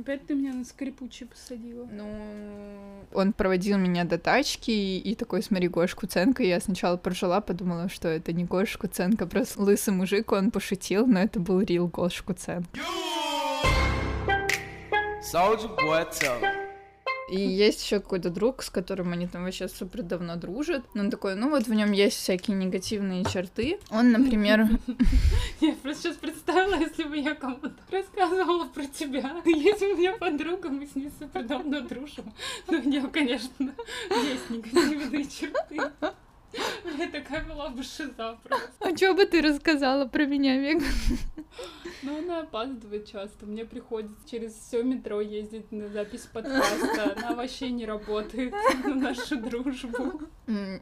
Опять ты меня на скрипучий посадила. Ну, он проводил меня до тачки и такой, смотри, Гош Куценко. Я сначала прожила, подумала, что это не Гош Куценко, просто лысый мужик, он пошутил, но это был рил Гош Куценко. Soldier boy, tell и есть еще какой-то друг, с которым они там вообще супер давно дружат. Он такой, ну вот в нем есть всякие негативные черты. Он, например... Я просто сейчас представила, если бы я кому-то рассказывала про тебя. Есть у меня подруга, мы с ней супер давно дружим. Но у нее, конечно, есть негативные черты. Я такая была бы шиза просто. А что бы ты рассказала про меня, Вега? Ну, она опаздывает часто. Мне приходится через все метро ездить на запись подкаста. Она вообще не работает на нашу дружбу.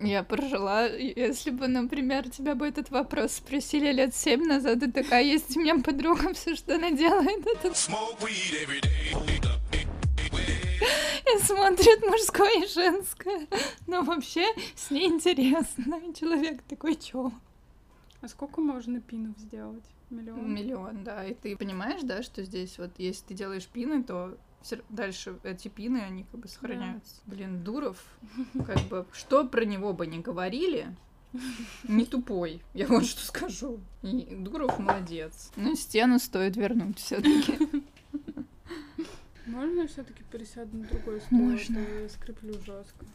Я прожила, если бы, например, тебя бы этот вопрос спросили лет семь назад, и такая есть у меня подруга, все, что она делает, это и смотрит мужское и женское. Но вообще с ней интересно. Человек такой, чё? А сколько можно пинов сделать? Миллион? Миллион, да. И ты понимаешь, да, что здесь вот, если ты делаешь пины, то дальше эти пины, они как бы сохраняются. Да. Блин, Дуров, как бы, что про него бы не говорили, не тупой, я вот что скажу. И Дуров молодец. Но стену стоит вернуть все таки можно я все-таки пересяду на другой? Можно. А я скреплю жестко.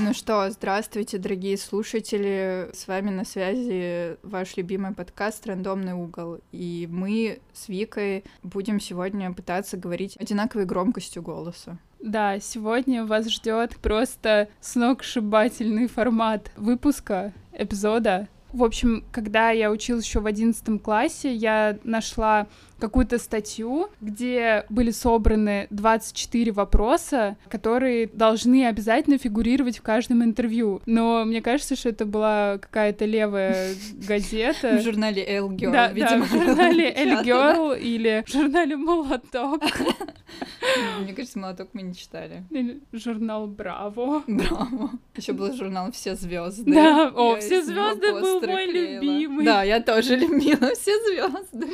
Ну что, здравствуйте, дорогие слушатели. С вами на связи ваш любимый подкаст «Рандомный угол». И мы с Викой будем сегодня пытаться говорить одинаковой громкостью голоса. Да, сегодня вас ждет просто сногсшибательный формат выпуска, эпизода. В общем, когда я училась еще в одиннадцатом классе, я нашла какую-то статью, где были собраны 24 вопроса, которые должны обязательно фигурировать в каждом интервью. Но мне кажется, что это была какая-то левая газета. В журнале Elle Girl, да, видимо. Да, в журнале Elle Girl или в журнале Молоток. Мне кажется, Молоток мы не читали. Или журнал Браво. Браво. Еще был журнал Все звезды. Да, о, Все звезды был мой любимый. Да, я тоже любила Все звезды.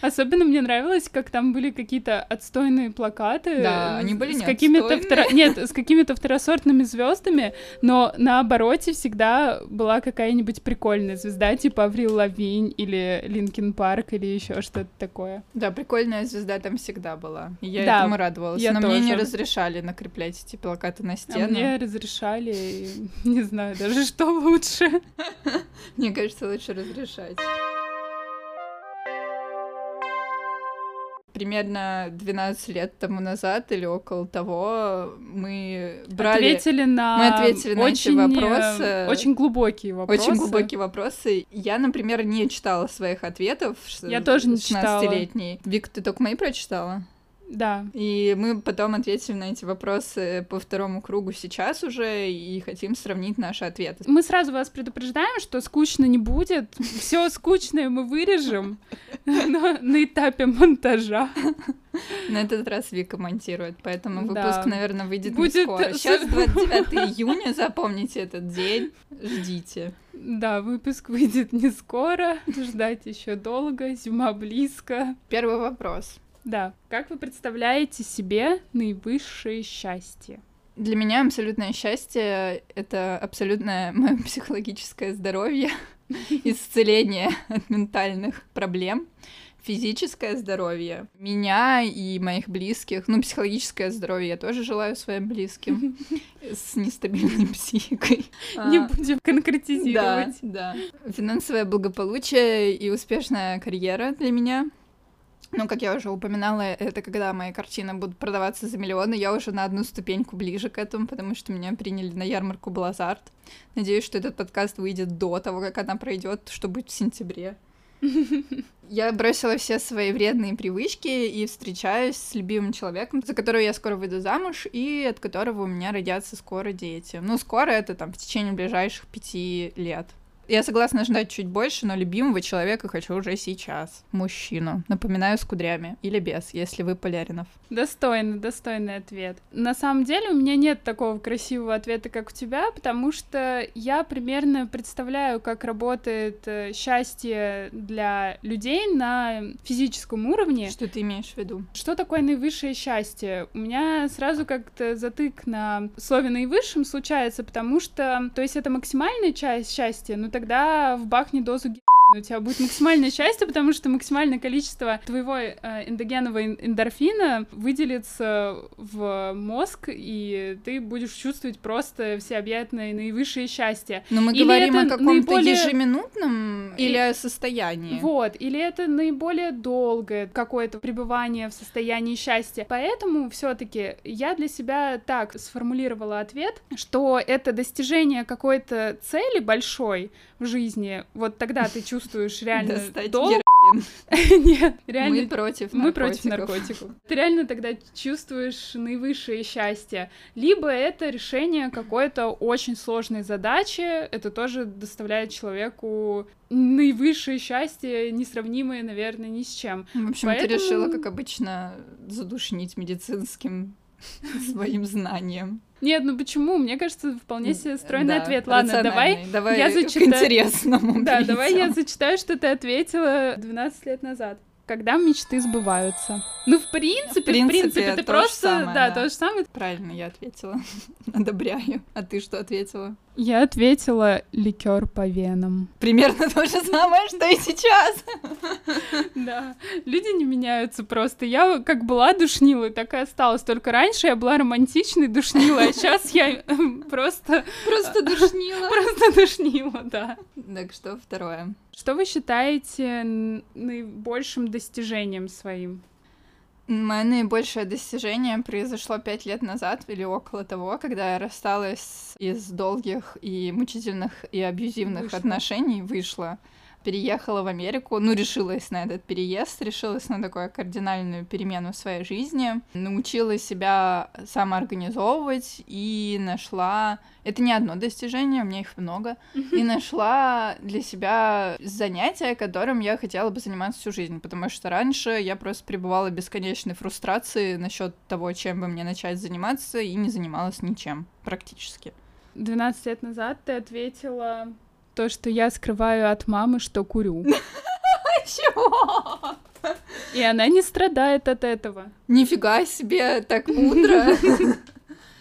Особенно мне нравилось, как там были какие-то отстойные плакаты. Да, они были с какими-то втор... Нет, с какими-то второсортными звездами, но на обороте всегда была какая-нибудь прикольная звезда, типа Аврил Лавинь или Линкин Парк или еще что-то такое. Да, прикольная звезда там всегда была. я да, этому радовалась. Я но тоже. мне не разрешали накреплять эти плакаты на стену. А мне разрешали, и не знаю даже, что лучше. Мне кажется, лучше разрешать. примерно 12 лет тому назад или около того мы брали... Ответили на... Мы ответили на очень, эти вопросы. Очень глубокие вопросы. Очень глубокие вопросы. Я, например, не читала своих ответов. Я тоже не читала. 16-летней. Вик, ты только мои прочитала? Да. И мы потом ответили на эти вопросы по второму кругу сейчас уже и хотим сравнить наши ответы. Мы сразу вас предупреждаем, что скучно не будет. Все скучное мы вырежем на этапе монтажа. На этот раз Вика монтирует, поэтому выпуск, наверное, выйдет не скоро. Сейчас 29 июня, запомните этот день, ждите. Да, выпуск выйдет не скоро, ждать еще долго, зима близко. Первый вопрос. Да. Как вы представляете себе наивысшее счастье? Для меня абсолютное счастье — это абсолютное мое психологическое здоровье, исцеление от ментальных проблем, физическое здоровье меня и моих близких, ну, психологическое здоровье я тоже желаю своим близким с нестабильной психикой. Не а, будем конкретизировать. Да, да. Финансовое благополучие и успешная карьера для меня — ну, как я уже упоминала, это когда мои картины будут продаваться за миллионы, я уже на одну ступеньку ближе к этому, потому что меня приняли на ярмарку Блазарт. Надеюсь, что этот подкаст выйдет до того, как она пройдет, что будет в сентябре. Я бросила все свои вредные привычки и встречаюсь с любимым человеком, за которого я скоро выйду замуж, и от которого у меня родятся скоро дети. Ну, скоро это там в течение ближайших пяти лет. Я согласна ждать чуть больше, но любимого человека хочу уже сейчас. Мужчину. Напоминаю, с кудрями. Или без, если вы поляринов. Достойный, достойный ответ. На самом деле у меня нет такого красивого ответа, как у тебя, потому что я примерно представляю, как работает э, счастье для людей на физическом уровне. Что ты имеешь в виду? Что такое наивысшее счастье? У меня сразу как-то затык на слове наивысшем случается, потому что, то есть это максимальная часть счастья, но тогда бахне дозу у тебя будет максимальное счастье, потому что максимальное количество твоего э, эндогенного эндорфина выделится в мозг, и ты будешь чувствовать просто всеобъятное наивысшее счастье. Но мы Или говорим о каком-то наиболее- ежеминутном или о состоянии? Вот, или это наиболее долгое какое-то пребывание в состоянии счастья. Поэтому все-таки я для себя так сформулировала ответ, что это достижение какой-то цели большой в жизни. Вот тогда ты чувствуешь реально Достать героин. Нет, реально. Мы против Мы против наркотиков. Ты реально тогда чувствуешь наивысшее счастье. Либо это решение какой-то очень сложной задачи, это тоже доставляет человеку наивысшее счастье, несравнимое, наверное, ни с чем. В общем, Поэтому- ты решила, как обычно, задушнить медицинским своим знанием. Нет, ну почему? Мне кажется, вполне себе стройный Да, ответ. Ладно, давай. давай я к зачитаю. интересному Да, давай я зачитаю, что ты ответила 12 лет назад. Когда мечты сбываются. Ну, в принципе, в принципе, принципе, ты просто, самое, да, да. то же самое. Правильно, я ответила. Одобряю. А ты что ответила? Я ответила ликер по венам. Примерно то же самое, что и сейчас. Да, люди не меняются просто. Я как была душнилой, так и осталась. Только раньше я была романтичной душнилой, а сейчас я эм, просто, Просто душнила. просто душнила, да. Так что второе. Что вы считаете наибольшим достижением своим? Мое наибольшее достижение произошло пять лет назад или около того, когда я рассталась из долгих и мучительных и абьюзивных Вышла. отношений, вышла, переехала в Америку, ну, решилась на этот переезд, решилась на такую кардинальную перемену в своей жизни, научила себя самоорганизовывать и нашла... Это не одно достижение, у меня их много, и нашла для себя занятие, которым я хотела бы заниматься всю жизнь, потому что раньше я просто пребывала в бесконечной фрустрации насчет того, чем бы мне начать заниматься, и не занималась ничем практически. 12 лет назад ты ответила то, что я скрываю от мамы, что курю. Чего? И она не страдает от этого. Нифига себе, так мудро.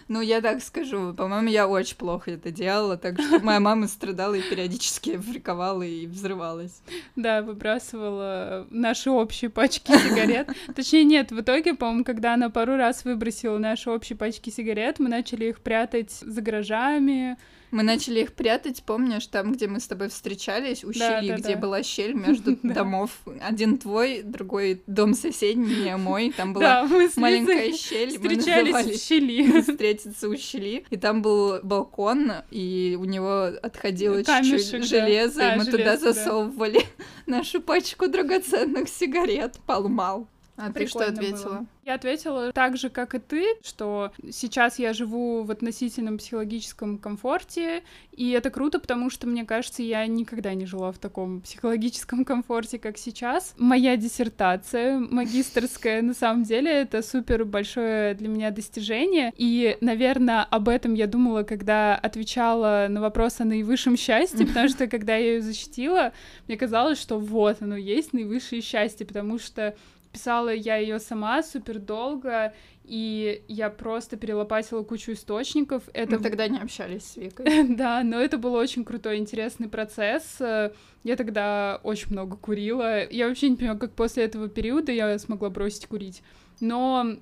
Ну, я так скажу, по-моему, я очень плохо это делала, так что моя мама страдала и периодически фриковала и взрывалась. Да, выбрасывала наши общие пачки сигарет. Точнее, нет, в итоге, по-моему, когда она пару раз выбросила наши общие пачки сигарет, мы начали их прятать за гаражами. Мы начали их прятать, помнишь, там, где мы с тобой встречались, у Да, щели, да, где да. была щель между домов. Один твой, другой дом соседний, мой. Там была маленькая щель. встречались в щели. встретиться у щели. И там был балкон, и у него отходило чуть-чуть железо, и мы туда засовывали нашу пачку драгоценных сигарет. Полмал. А ты что ответила? было. Я ответила так же, как и ты, что сейчас я живу в относительном психологическом комфорте, и это круто, потому что, мне кажется, я никогда не жила в таком психологическом комфорте, как сейчас. Моя диссертация магистрская, на самом деле, это супер большое для меня достижение, и, наверное, об этом я думала, когда отвечала на вопрос о наивысшем счастье, потому что, когда я ее защитила, мне казалось, что вот оно есть наивысшее счастье, потому что писала я ее сама супер долго, и я просто перелопатила кучу источников. Это Мы тогда не общались с Викой. да, но это был очень крутой, интересный процесс. Я тогда очень много курила. Я вообще не понимаю, как после этого периода я смогла бросить курить. Но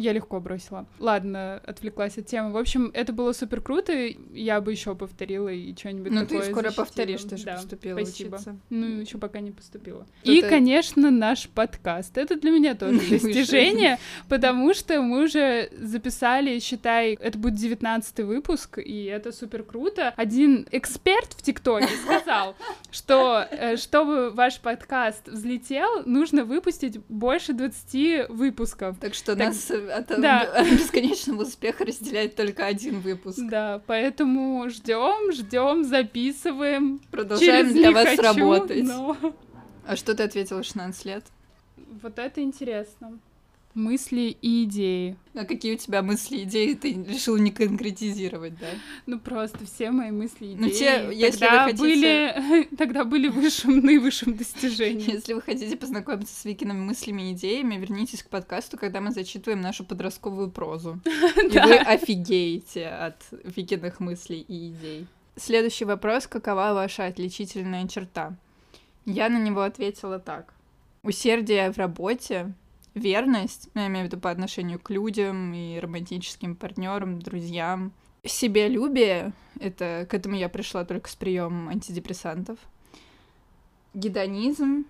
я легко бросила. Ладно, отвлеклась от темы. В общем, это было супер круто. и Я бы еще повторила и что-нибудь Ну, такое ты скоро защитила. повторишь, ты же Да, поступила спасибо. учиться. Ну, еще пока не поступила. Что И, ты- конечно, наш подкаст. Это для меня тоже достижение, потому что мы уже записали, считай, это будет 19 выпуск, и это супер круто. Один эксперт в ТикТоке сказал, что э, чтобы ваш подкаст взлетел, нужно выпустить больше 20 выпусков. Так что Так- нас э, от, Да. бесконечного успеха разделяет только один выпуск. Да, поэтому ждем, ждем, записываем. Продолжаем Через для «не вас хочу», работать. но А что ты ответила в 16 лет? Вот это интересно. Мысли и идеи. А какие у тебя мысли, идеи ты решила не конкретизировать, да? Ну просто все мои мысли и идеи. Ну, те, если тогда вы хотите- были, тогда были высшим наивысшим достижением. Если вы хотите познакомиться с Викиными мыслями и идеями, вернитесь к подкасту, когда мы зачитываем нашу подростковую прозу. И вы офигеете от Викиных мыслей и идей. Следующий вопрос. Какова ваша отличительная черта? Я на него ответила так. Усердие в работе, верность, ну, я имею в виду по отношению к людям и романтическим партнерам, друзьям. Себялюбие, это к этому я пришла только с приемом антидепрессантов. Гедонизм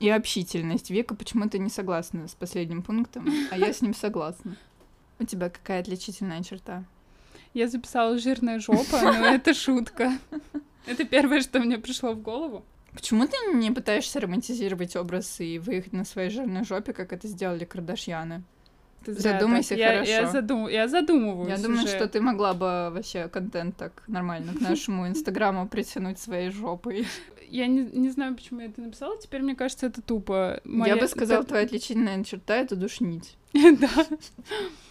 и общительность. Вика почему-то не согласна с последним пунктом, а я с ним согласна. У тебя какая отличительная черта? Я записала жирная жопа, но это шутка. Это первое, что мне пришло в голову. Почему ты не пытаешься романтизировать образ и выехать на своей жирной жопе, как это сделали Кардашьяны? Ты зря Задумайся. Я- Я, хорошо. задум- я задумываюсь Я думаю, уже. что ты могла бы вообще контент так нормально к нашему инстаграму притянуть своей жопой. Я не, не знаю, почему я это написала. Теперь мне кажется, это тупо. Я Моя- бы сказала, твоя отличительная черта — это душнить. Да,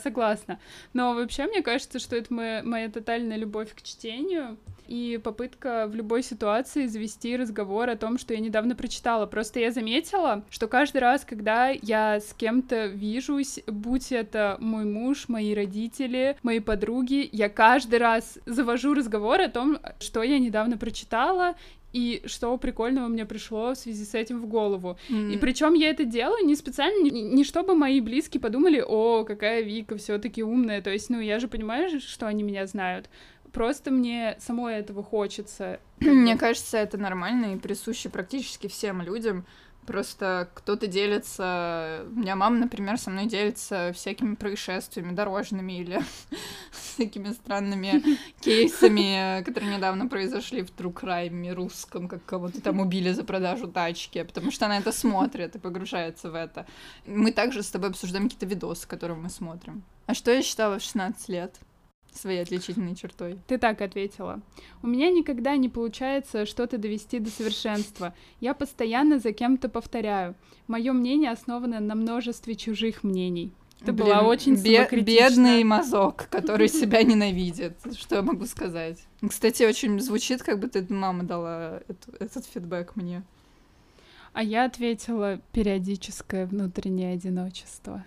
согласна. Но вообще, мне кажется, что это моя, моя тотальная любовь к чтению и попытка в любой ситуации завести разговор о том, что я недавно прочитала. Просто я заметила, что каждый раз, когда я с кем-то вижусь, будь это мой муж, мои родители, мои подруги, я каждый раз завожу разговор о том, что я недавно прочитала, и что прикольного мне пришло в связи с этим в голову. И причем я это делаю не специально, не, не чтобы мои близкие подумали, о, какая Вика все-таки умная. То есть, ну, я же понимаю, что они меня знают. Просто мне самой этого хочется. Мне кажется, это нормально и присуще практически всем людям. Просто кто-то делится... У меня мама, например, со мной делится всякими происшествиями дорожными или всякими странными кейсами, которые недавно произошли в True Crime русском, как кого-то там убили за продажу тачки, потому что она это смотрит и погружается в это. Мы также с тобой обсуждаем какие-то видосы, которые мы смотрим. А что я считала в 16 лет своей отличительной чертой? Ты так ответила. У меня никогда не получается что-то довести до совершенства. Я постоянно за кем-то повторяю. Мое мнение основано на множестве чужих мнений. Это была очень бе- бедный мазок, который себя ненавидит. Что я могу сказать? Кстати, очень звучит, как будто мама дала эту- этот фидбэк мне. А я ответила периодическое внутреннее одиночество.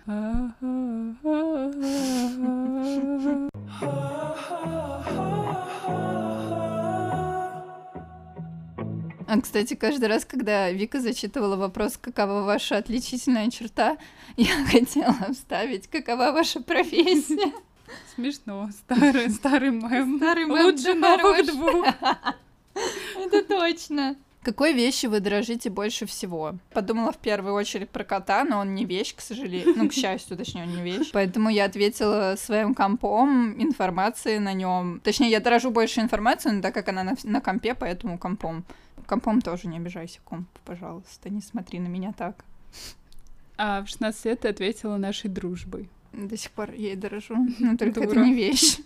А, кстати, каждый раз, когда Вика зачитывала вопрос, какова ваша отличительная черта, я хотела вставить, какова ваша профессия. Смешно. Старый, старый мем. Старый мем, Лучше новых двух. Это точно. Какой вещи вы дорожите больше всего? Подумала в первую очередь про кота, но он не вещь, к сожалению. Ну, к счастью, точнее, он не вещь. Поэтому я ответила своим компом, информацией на нем. Точнее, я дорожу больше информации, но так как она на, на компе, поэтому компом. Компом тоже не обижайся, комп, пожалуйста, не смотри на меня так. А в 16 лет ты ответила нашей дружбой. До сих пор ей дорожу. Но только это Дура. не вещь.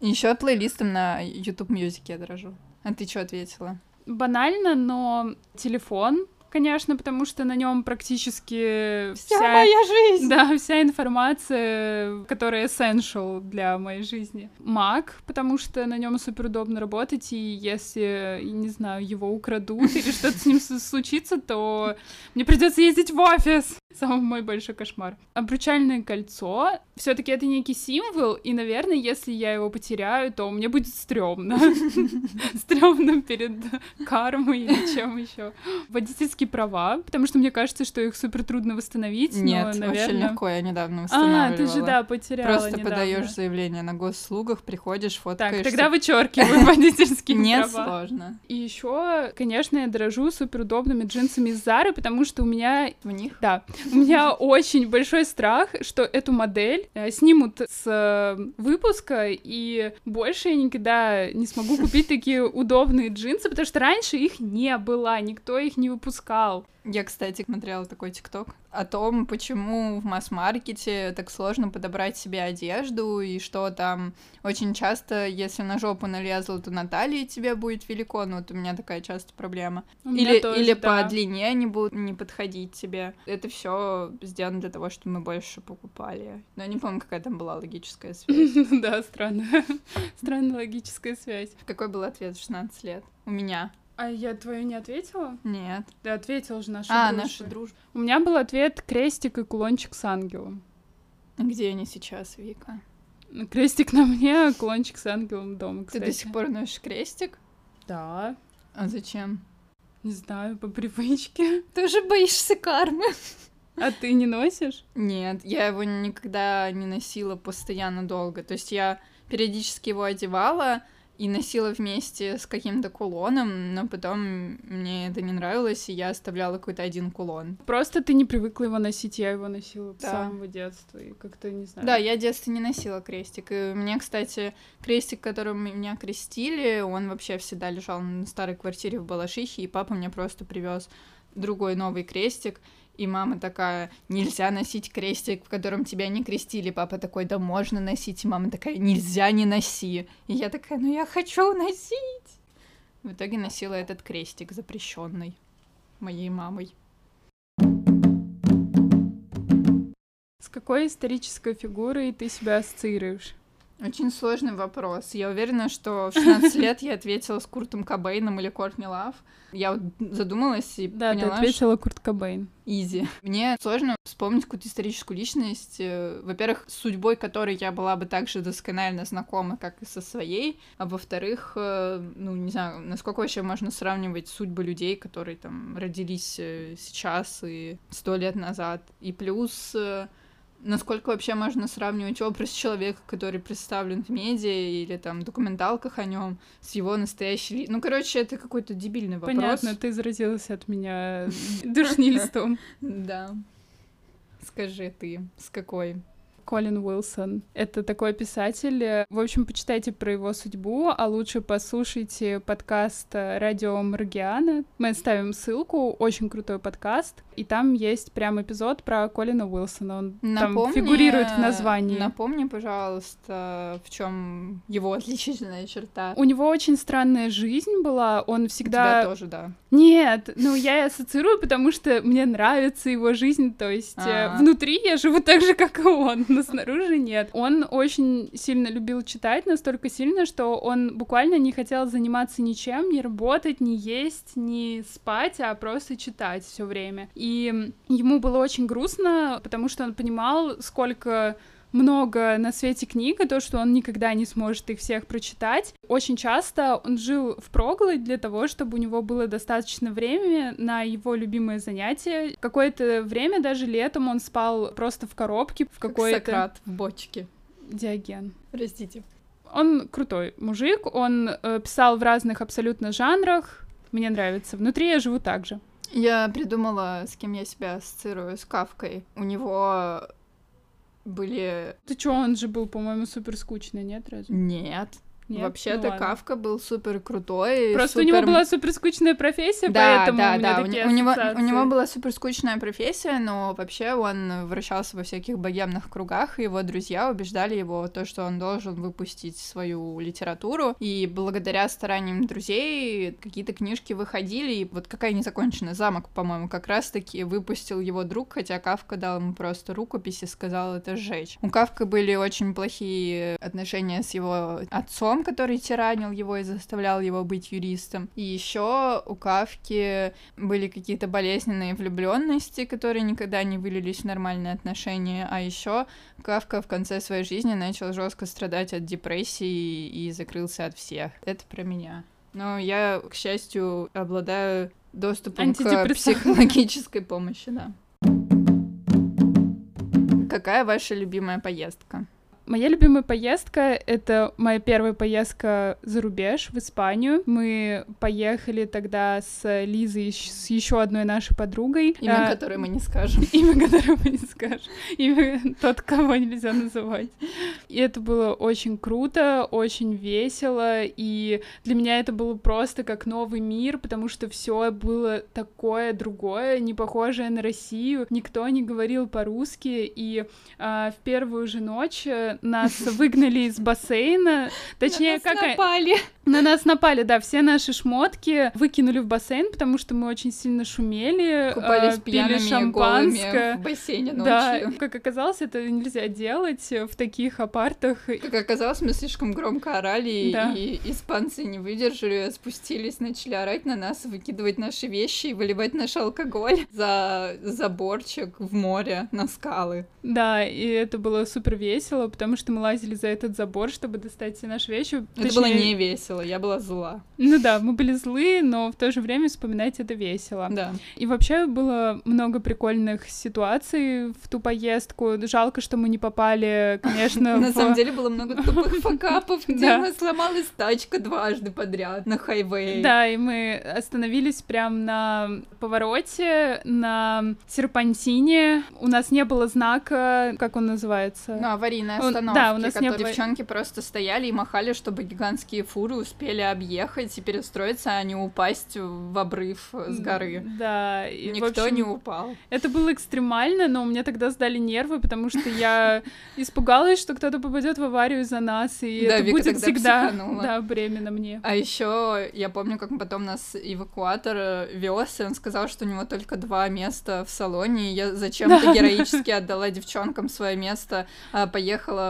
Еще плейлистом на YouTube Music я дорожу. А ты что ответила? Банально, но телефон, конечно, потому что на нем практически Вся вся, моя жизнь! да, вся информация, которая essential для моей жизни. Mac, потому что на нем супер удобно работать, и если, не знаю, его украдут или что-то с ним случится, то мне придется ездить в офис. Самый мой большой кошмар. Обручальное кольцо. Все-таки это некий символ, и, наверное, если я его потеряю, то мне будет стрёмно. Стрёмно перед кармой или чем еще. Водительские права, потому что мне кажется, что их супер трудно восстановить. но, Нет, очень наверное... легко, я недавно А, восстанавливала. ты же, да, потеряла Просто недавно. подаешь заявление на госслугах, приходишь, фоткаешься. Так, тогда вычеркиваю водительские права. сложно. И еще, конечно, я дорожу суперудобными джинсами из Зары, потому что у меня В них Да, у меня очень большой страх, что эту модель э, снимут с э, выпуска, и больше я никогда не смогу купить такие удобные джинсы, потому что раньше их не было, никто их не выпускал. Я, кстати, смотрела такой ТикТок о том, почему в масс-маркете так сложно подобрать себе одежду, и что там очень часто, если на жопу налезла, то на талии тебе будет велико, ну вот у меня такая часто проблема. Или, тоже, или да. по длине они будут не подходить тебе. Это все сделано для того, чтобы мы больше покупали. Но я не помню, какая там была логическая связь. Да, странная. Странная логическая связь. Какой был ответ в 16 лет? У меня. А я твою не ответила? Нет. Ты ответила же наша а, дружба. наша дружба. У меня был ответ крестик и кулончик с ангелом. Где они сейчас, Вика? Крестик на мне, а кулончик с ангелом дома, кстати. Ты до сих пор носишь крестик? Да. А зачем? Не знаю, по привычке. Ты уже боишься кармы. А ты не носишь? Нет, я его никогда не носила постоянно долго. То есть я периодически его одевала, и носила вместе с каким-то кулоном, но потом мне это не нравилось, и я оставляла какой-то один кулон. Просто ты не привыкла его носить, я его носила да. с самого детства, и как-то не знаю. Да, я в детстве не носила крестик, и меня, кстати, крестик, которым меня крестили, он вообще всегда лежал на старой квартире в Балашихе, и папа мне просто привез другой новый крестик, и мама такая, нельзя носить крестик, в котором тебя не крестили. Папа такой, да можно носить. И мама такая, нельзя, не носи. И я такая, ну я хочу носить. В итоге носила этот крестик запрещенный моей мамой. С какой исторической фигурой ты себя ассоциируешь? Очень сложный вопрос. Я уверена, что в 16 лет я ответила с Куртом Кобейном или Кортни Лав. Я вот задумалась и да, поняла, ты ответила что... Курт Кобейн. Изи. Мне сложно вспомнить какую-то историческую личность, э, во-первых, с судьбой которой я была бы так же досконально знакома, как и со своей, а во-вторых, э, ну, не знаю, насколько вообще можно сравнивать судьбы людей, которые там родились э, сейчас и сто лет назад. И плюс насколько вообще можно сравнивать образ человека, который представлен в медиа или там документалках о нем с его настоящей... Ну, короче, это какой-то дебильный вопрос. Понятно, ты заразилась от меня душнильством. Да. Скажи ты, с какой? Колин Уилсон. Это такой писатель. В общем, почитайте про его судьбу, а лучше послушайте подкаст Радио Маргиана. Мы оставим ссылку, очень крутой подкаст. И там есть прям эпизод про Колина Уилсона. Он напомни, там фигурирует в названии. Напомни, пожалуйста, в чем его отличительная черта. У него очень странная жизнь была. Он всегда... У тебя тоже, да. Нет, ну я ассоциирую, потому что мне нравится его жизнь. То есть А-а-а. Э, внутри я живу так же, как и он но снаружи нет. Он очень сильно любил читать, настолько сильно, что он буквально не хотел заниматься ничем, не работать, не есть, не спать, а просто читать все время. И ему было очень грустно, потому что он понимал, сколько много на свете книг, и то, что он никогда не сможет их всех прочитать. Очень часто он жил в проголодь для того, чтобы у него было достаточно времени на его любимые занятия. Какое-то время, даже летом, он спал просто в коробке, в какой-то... Сократ в бочке. Диоген. Простите. Он крутой мужик, он э, писал в разных абсолютно жанрах. Мне нравится. Внутри я живу так же. Я придумала, с кем я себя ассоциирую, с Кавкой. У него были... Ты чё, он же был, по-моему, супер скучный, нет, разве? Нет. Нет? Вообще-то ну, Кавка был супер крутой. Просто супер... у него была супер скучная профессия, да, поэтому да, у меня да. такие у, него, у него была супер скучная профессия, но вообще он вращался во всяких богемных кругах, и его друзья убеждали его то, что он должен выпустить свою литературу, и благодаря стараниям друзей какие-то книжки выходили, и вот какая незаконченная замок, по-моему, как раз-таки выпустил его друг, хотя Кавка дал ему просто рукопись и сказал это сжечь. У Кавка были очень плохие отношения с его отцом, отцом, который тиранил его и заставлял его быть юристом. И еще у Кавки были какие-то болезненные влюбленности, которые никогда не вылились в нормальные отношения. А еще Кавка в конце своей жизни начал жестко страдать от депрессии и закрылся от всех. Это про меня. Но я, к счастью, обладаю доступом к психологической помощи, да. Какая ваша любимая поездка? Моя любимая поездка — это моя первая поездка за рубеж, в Испанию. Мы поехали тогда с Лизой, с еще одной нашей подругой. Имя а, которой мы не скажем. Имя которой мы не скажем. Имя тот, кого нельзя называть. И это было очень круто, очень весело, и для меня это было просто как новый мир, потому что все было такое другое, не похожее на Россию. Никто не говорил по-русски, и а, в первую же ночь нас выгнали из бассейна. Точнее, как... напали. На нас напали, да, все наши шмотки выкинули в бассейн, потому что мы очень сильно шумели, Купались э, пили шампанское. в бассейне ночью. Да, как оказалось, это нельзя делать в таких апартах. Как оказалось, мы слишком громко орали, да. и испанцы не выдержали, спустились, начали орать на нас, выкидывать наши вещи и выливать наш алкоголь за заборчик в море на скалы. Да, и это было супер весело, потому что мы лазили за этот забор, чтобы достать все наши вещи. Это Точнее... было не весело я была зла. Ну да, мы были злые, но в то же время вспоминать это весело. Да. И вообще было много прикольных ситуаций в ту поездку. Жалко, что мы не попали, конечно, На самом деле было много тупых факапов, где у нас сломалась тачка дважды подряд на хайвее. Да, и мы остановились прям на повороте, на серпантине. У нас не было знака, как он называется? Ну, аварийная остановка. Да, у нас не было... Девчонки просто стояли и махали, чтобы гигантские фуры успели объехать и перестроиться, а не упасть в обрыв с горы. Да. И, Никто общем, не упал. Это было экстремально, но у меня тогда сдали нервы, потому что я испугалась, что кто-то попадет в аварию за нас, и да, это Вика будет всегда да, бремя на мне. А еще я помню, как потом нас эвакуатор вез, и он сказал, что у него только два места в салоне, и я зачем-то героически отдала девчонкам свое место, а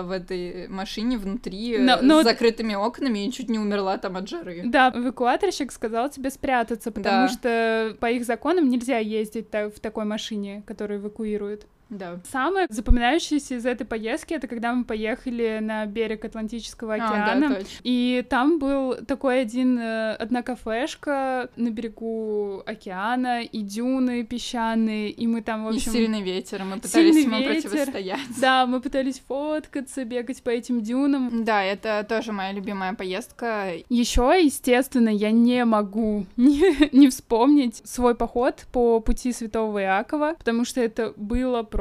в этой машине внутри но, но... с закрытыми окнами и чуть не умерла умерла там от жары. Да, эвакуаторщик сказал тебе спрятаться, потому да. что по их законам нельзя ездить в такой машине, которая эвакуирует. Да. Самое запоминающееся из этой поездки это когда мы поехали на берег Атлантического океана. А, да, точно. И там был такой один, э, одна кафешка на берегу океана, и дюны песчаные, и мы там, в общем... И сильный ветер, мы пытались ему ветер. противостоять. Да, мы пытались фоткаться, бегать по этим дюнам. Да, это тоже моя любимая поездка. Еще, естественно, я не могу не, не вспомнить свой поход по пути Святого Иакова, потому что это было просто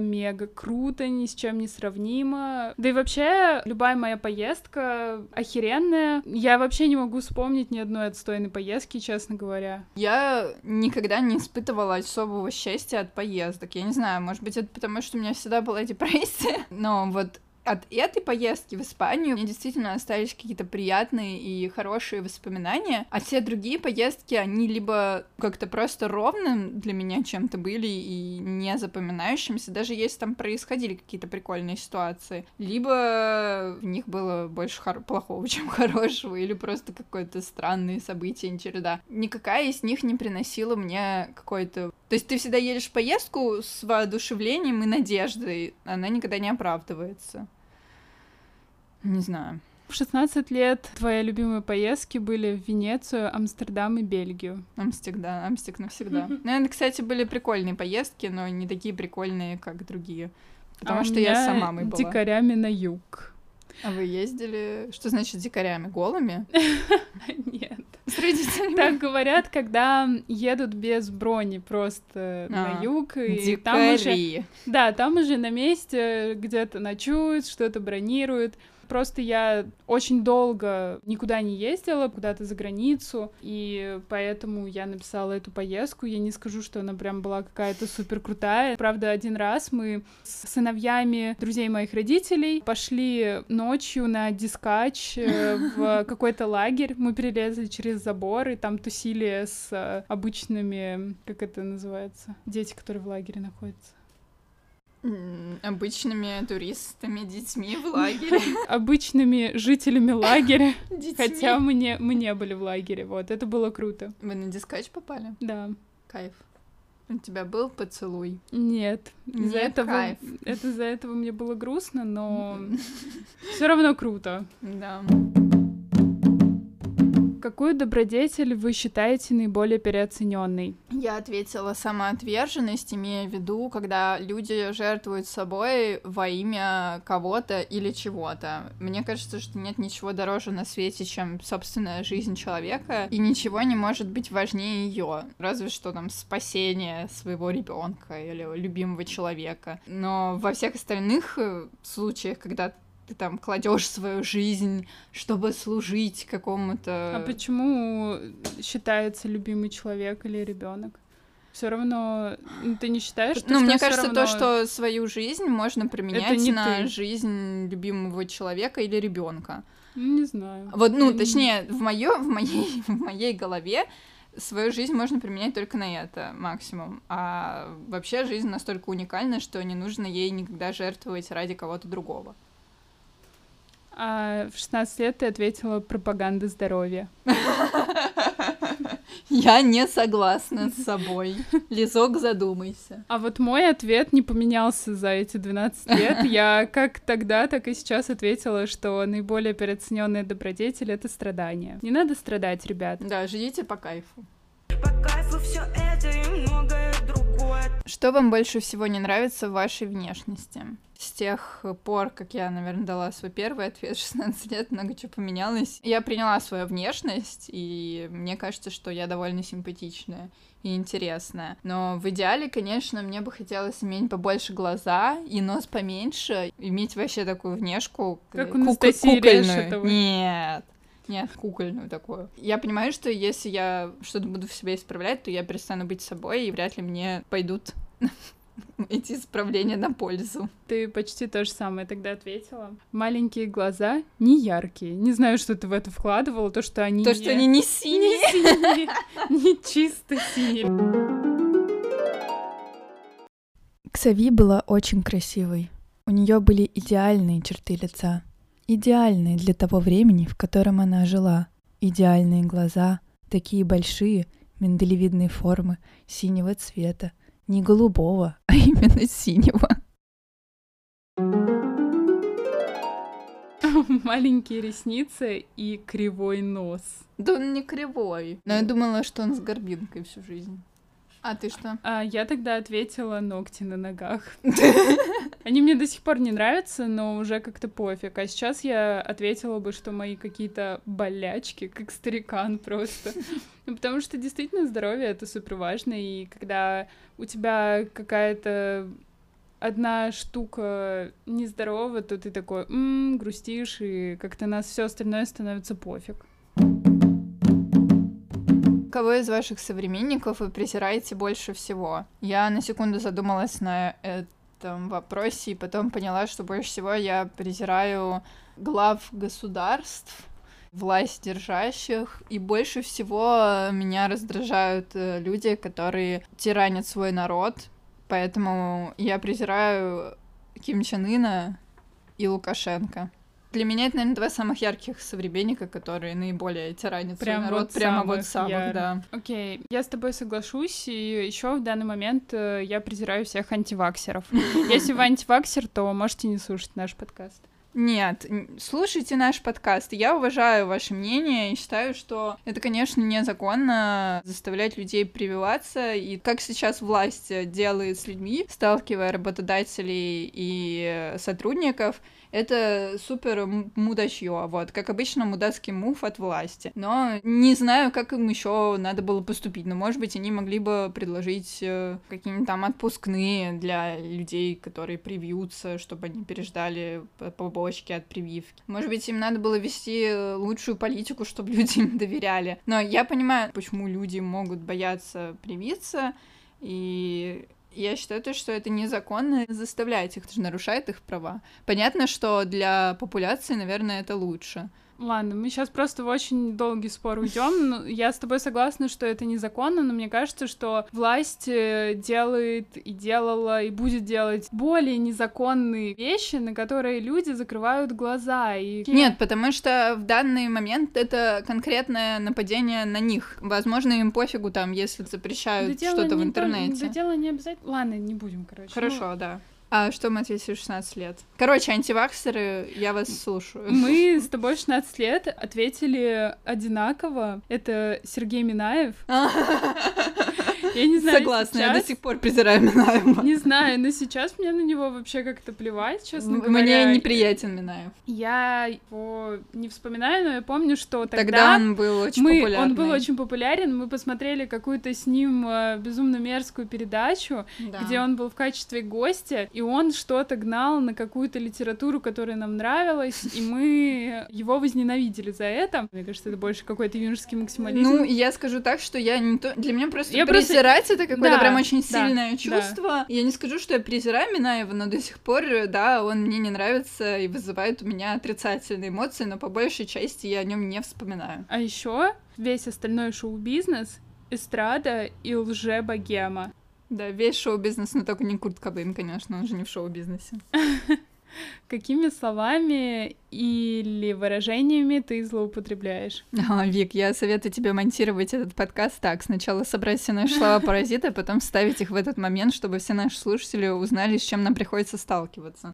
мега круто, ни с чем не сравнимо. Да и вообще, любая моя поездка охеренная. Я вообще не могу вспомнить ни одной отстойной поездки, честно говоря. Я никогда не испытывала особого счастья от поездок. Я не знаю, может быть, это потому, что у меня всегда была депрессия. Но вот от этой поездки в Испанию мне действительно остались какие-то приятные и хорошие воспоминания, а все другие поездки, они либо как-то просто ровным для меня чем-то были и не запоминающимся, даже если там происходили какие-то прикольные ситуации, либо в них было больше хор- плохого, чем хорошего, или просто какое-то странное событие, череда. Никакая из них не приносила мне какой-то... То есть ты всегда едешь в поездку с воодушевлением и надеждой, она никогда не оправдывается. Не знаю. В 16 лет твои любимые поездки были в Венецию, Амстердам и Бельгию. Амстик, да, Амстик навсегда. Наверное, кстати, были прикольные поездки, но не такие прикольные, как другие. Потому а что я сама мы была. дикарями на юг. А вы ездили, что значит дикарями? Голыми? Нет. С родителями? Так говорят, когда едут без брони просто на а, юг. И там уже, да, там уже на месте где-то ночуют, что-то бронируют. Просто я очень долго никуда не ездила, куда-то за границу, и поэтому я написала эту поездку. Я не скажу, что она прям была какая-то супер крутая. Правда, один раз мы с сыновьями друзей моих родителей пошли ночью на дискач э, в какой-то лагерь. Мы перелезли через забор и там тусили с обычными, как это называется, дети, которые в лагере находятся обычными туристами, детьми в лагере. Обычными жителями лагеря. Хотя мы не, мы не были в лагере. Вот, это было круто. Вы на дискач попали? Да. Кайф. У тебя был поцелуй? Нет. Из-за этого, кайф. Это из-за этого мне было грустно, но все равно круто. Да. Какую добродетель вы считаете наиболее переоцененной? Я ответила самоотверженность, имея в виду, когда люди жертвуют собой во имя кого-то или чего-то. Мне кажется, что нет ничего дороже на свете, чем собственная жизнь человека, и ничего не может быть важнее ее. Разве что там спасение своего ребенка или любимого человека. Но во всех остальных э, случаях, когда ты там кладешь свою жизнь, чтобы служить какому-то. А почему считается любимый человек или ребенок? Все равно ну, ты не считаешь, что Ну, мне кажется, равно... то, что свою жизнь можно применять не на ты. жизнь любимого человека или ребенка. Ну, Не знаю. Вот, ну, Я не- точнее, в моё, в моей, в моей голове свою жизнь можно применять только на это максимум. А вообще жизнь настолько уникальна, что не нужно ей никогда жертвовать ради кого-то другого. А в 16 лет ты ответила пропаганда здоровья. Я не согласна с собой. Лизок, задумайся. А вот мой ответ не поменялся за эти 12 лет. Я как тогда, так и сейчас ответила, что наиболее переоцененная добродетель — это страдание. Не надо страдать, ребят. Да, живите по кайфу. По кайфу все это и многое другое. Что вам больше всего не нравится в вашей внешности? С тех пор, как я, наверное, дала свой первый ответ, 16 лет, много чего поменялось. Я приняла свою внешность, и мне кажется, что я довольно симпатичная и интересная. Но в идеале, конечно, мне бы хотелось иметь побольше глаза и нос поменьше, иметь вообще такую внешку. Как э, у кук- Анастасии кукольную. Нет. Нет, кукольную такую. Я понимаю, что если я что-то буду в себе исправлять, то я перестану быть собой, и вряд ли мне пойдут эти исправления на пользу. Ты почти то же самое тогда ответила. Маленькие глаза не яркие. Не знаю, что ты в это вкладывала, то, что они То, не... что они не не синие. синие, не чисто синие. Ксави была очень красивой. У нее были идеальные черты лица. Идеальные для того времени, в котором она жила. Идеальные глаза, такие большие, миндалевидной формы, синего цвета. Не голубого, а именно синего. Маленькие ресницы и кривой нос. Да он не кривой. Но я думала, что он с горбинкой всю жизнь. А ты что? А я тогда ответила ногти на ногах. Они мне до сих пор не нравятся, но уже как-то пофиг. А сейчас я ответила бы, что мои какие-то болячки, как старикан просто. Ну, потому что действительно здоровье — это супер важно, и когда у тебя какая-то одна штука нездорова, то ты такой «М, грустишь, и как-то на все остальное становится пофиг. Кого из ваших современников вы презираете больше всего? Я на секунду задумалась на этом вопросе и потом поняла, что больше всего я презираю глав государств, власть держащих, и больше всего меня раздражают э, люди, которые тиранят свой народ, поэтому я презираю Ким Чен Ына и Лукашенко. Для меня это, наверное, два самых ярких современника, которые наиболее тиранят Прям народ. вот прямо самых вот самых, ярых. да. Окей, я с тобой соглашусь, и еще в данный момент э, я презираю всех антиваксеров. Если вы антиваксер, то можете не слушать наш подкаст. Нет, слушайте наш подкаст. Я уважаю ваше мнение и считаю, что это, конечно, незаконно заставлять людей прививаться. И как сейчас власть э, делает с людьми, сталкивая работодателей и э, сотрудников, это супер мудачье, вот, как обычно, мудацкий мув от власти. Но не знаю, как им еще надо было поступить, но, может быть, они могли бы предложить э, какие-нибудь там отпускные для людей, которые привьются, чтобы они переждали побочки от прививки. Может быть, им надо было вести э, лучшую политику, чтобы люди им доверяли. Но я понимаю, почему люди могут бояться привиться, и я считаю, то, что это незаконно заставлять их, это же нарушает их права. Понятно, что для популяции, наверное, это лучше. Ладно, мы сейчас просто в очень долгий спор уйдем. Ну, Я с тобой согласна, что это незаконно, но мне кажется, что власть э, делает и делала и будет делать более незаконные вещи, на которые люди закрывают глаза. И... Нет, потому что в данный момент это конкретное нападение на них. Возможно, им пофигу там, если запрещают Да что-то в интернете. Да дело не обязательно... Ладно, не будем, короче. Хорошо, да. А что мы ответили в 16 лет? Короче, антиваксеры, я вас слушаю. Мы с тобой в 16 лет ответили одинаково. Это Сергей Минаев. Я не знаю, Согласна, я сейчас- до сих пор презираю Минаева. Не знаю, но сейчас мне на него вообще как-то плевать, честно говоря. Мне неприятен Минаев. Я его не вспоминаю, но я помню, что тогда, Тогда он был очень мы, популярный. он был очень популярен. Мы посмотрели какую-то с ним э, безумно мерзкую передачу, Да. где он был в качестве гостя, и он что-то гнал на какую-то литературу, которая нам нравилась, и мы его возненавидели за это. Мне кажется, это больше какой-то юношеский максимализм. Ну, я скажу так, что я не то... Для меня просто Я просто- презирать это какое-то Да, прям очень да, сильное да. чувство. Я не скажу, что я презираю Минаева, но до сих пор, да, он мне не нравится и вызывает у меня отрицательные эмоции, но по большей части я о нем не вспоминаю. А еще весь остальной шоу-бизнес, эстрада и лже-богема. Да, весь шоу-бизнес, но только не Курт Кобейн, конечно, он же не в шоу-бизнесе. Какими словами или выражениями ты злоупотребляешь? А, Вик, я советую тебе монтировать этот подкаст так. Сначала собрать все наши слова паразита, а потом вставить их в этот момент, чтобы все наши слушатели узнали, с чем нам приходится сталкиваться.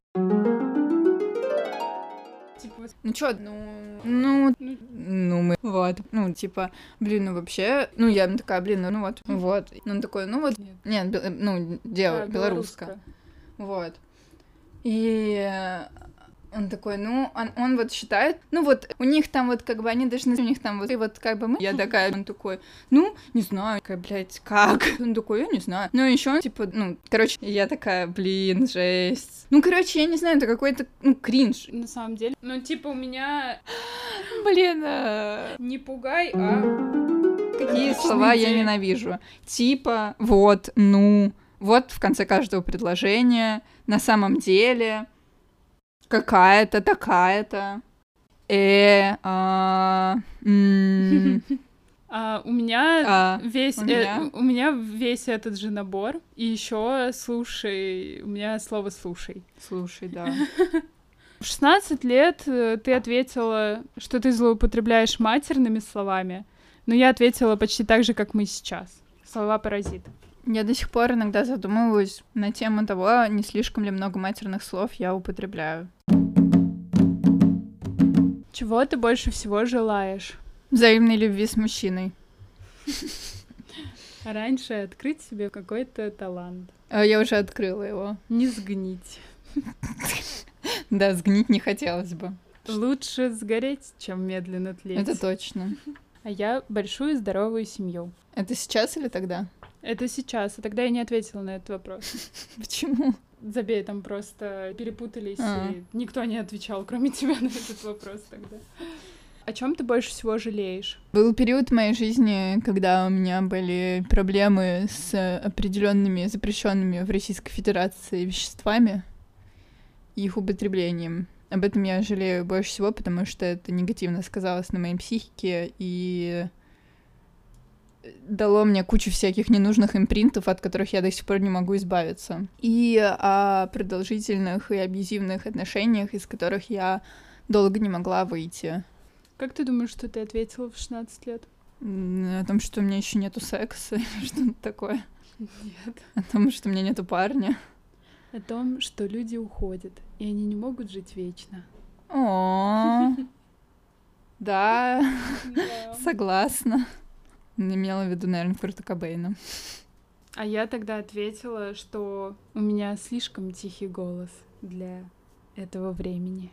Типа, Ну чё, ну... Ну, ну, ну мы... Вот. Ну, типа, блин, ну вообще... Ну, я такая, блин, ну, ну вот, вот. Ну, такой, ну вот... Нет. Нет, ну, дева, да, белоруска. Вот. И э, он такой, ну, он, он вот считает, ну вот, у них там вот как бы, они должны, у них там вот, и вот как бы мы, я такая, он такой, ну, не знаю, такая, блядь, как? Он такой, я не знаю. Ну, еще он, типа, ну, короче, я такая, блин, жесть. Ну, короче, я не знаю, это какой-то, ну, кринж. На самом деле. Ну, типа, у меня Блин, э, не пугай, а... какие Отличная слова я ненавижу. Типа, вот, ну, вот в конце каждого предложения, на самом деле, какая-то, такая-то, э, а, м, А, у меня а, весь у э, меня? у меня весь этот же набор. И еще слушай, у меня слово слушай. слушай, да. В 16 лет э, ты ответила, что ты злоупотребляешь матерными словами, но я ответила почти так же, как мы сейчас. Слова паразит. Я до сих пор иногда задумываюсь на тему того, не слишком ли много матерных слов я употребляю. Чего ты больше всего желаешь? Взаимной любви с мужчиной. Раньше открыть себе какой-то талант. А Я уже открыла его. Не сгнить. Да, сгнить не хотелось бы. Лучше сгореть, чем медленно тлеть. Это точно. А я большую здоровую семью. Это сейчас или тогда? Это сейчас, а тогда я не ответила на этот вопрос. Почему? Забей, там просто перепутались, А. и никто не отвечал, кроме тебя, на этот вопрос тогда. О чем ты больше всего жалеешь? Был период в моей жизни, когда у меня были проблемы с определенными запрещенными в Российской Федерации веществами и их употреблением. Об этом я жалею больше всего, потому что это негативно сказалось на моей психике и дало мне кучу всяких ненужных импринтов, от которых я до сих пор не могу избавиться. И о продолжительных и абьюзивных отношениях, из которых я долго не могла выйти. Как ты думаешь, что ты ответила в 16 лет? О том, что у меня еще нету секса или что-то такое. Нет. О том, что у меня нету парня. О том, что люди уходят, и они не могут жить вечно. О, да, согласна. Не имела в виду, наверное, Курта Кобейна. А я тогда ответила, что у меня слишком тихий голос для этого времени.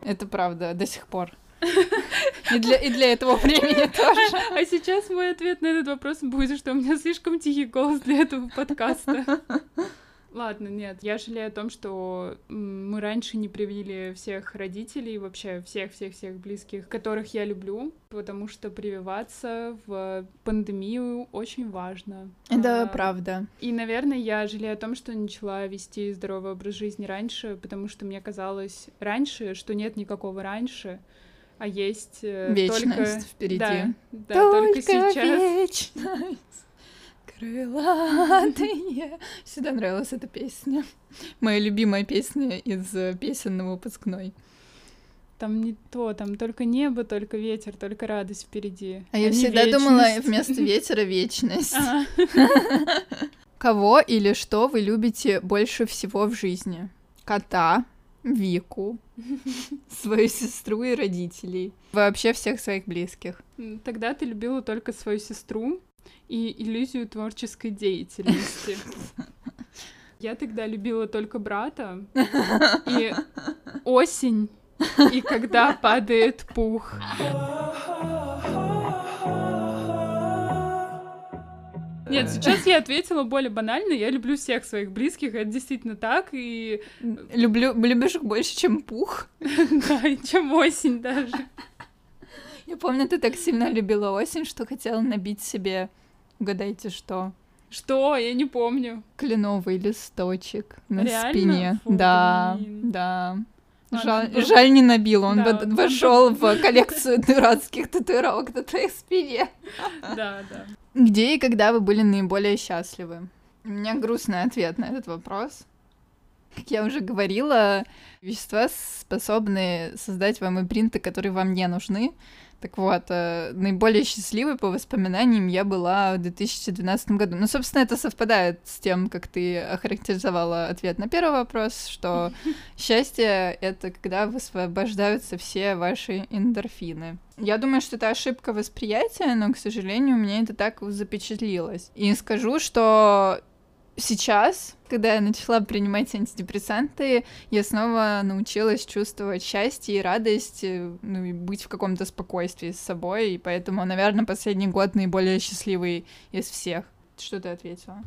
Это правда, до сих пор. И для, и для этого времени тоже. А сейчас мой ответ на этот вопрос будет, что у меня слишком тихий голос для этого подкаста. Ладно, нет, я жалею о том, что мы раньше не привили всех родителей, вообще всех-всех-всех близких, которых я люблю, потому что прививаться в пандемию очень важно. Это А, правда. И, наверное, я жалею о том, что начала вести здоровый образ жизни раньше, потому что мне казалось раньше, что нет никакого раньше, а есть э, Вечность только... впереди. Да, да, только, сейчас. вечность, крылатые. Всегда нравилась эта песня. Моя любимая песня из э, песен на выпускной. Там не то, там только небо, только ветер, только радость впереди. А я не всегда думала вечность. вместо ветера вечность. А, Кого или что вы любите больше всего в жизни? Кота, Вику, свою сестру и родителей. Вообще всех своих близких. Тогда ты любила только свою сестру и иллюзию творческой деятельности. Я тогда любила только брата и осень, и когда падает пух. Нет, сейчас я ответила более банально. Я люблю всех своих близких, это действительно так, и Люблю, любишь их больше, чем пух. да, и чем осень даже. Я помню, ты так сильно любила осень, что хотела набить себе, угадайте что, Что? Я не помню. кленовый листочек на Реально? спине. Фу, да, блин. да. Жаль, был- жаль, не набил, он Да, вошел в коллекцию дурацких татуировок на твоей спине. Да, да. Где и когда вы были наиболее счастливы? У меня грустный ответ на этот вопрос. Как я уже говорила, вещества способны создать вам импринты, которые вам не нужны. Так вот, э, наиболее счастливой по воспоминаниям я была в 2012 году. Ну, собственно, это совпадает с тем, как ты охарактеризовала ответ на первый вопрос, что счастье — это когда высвобождаются все ваши эндорфины. Я думаю, что это ошибка восприятия, но, к сожалению, у меня это так запечатлилось. И скажу, что сейчас, когда я начала принимать антидепрессанты, я снова научилась чувствовать счастье и радость, э, ну и быть в каком-то спокойствии с собой, и поэтому, наверное, последний год наиболее счастливый из всех. Что ты ответила?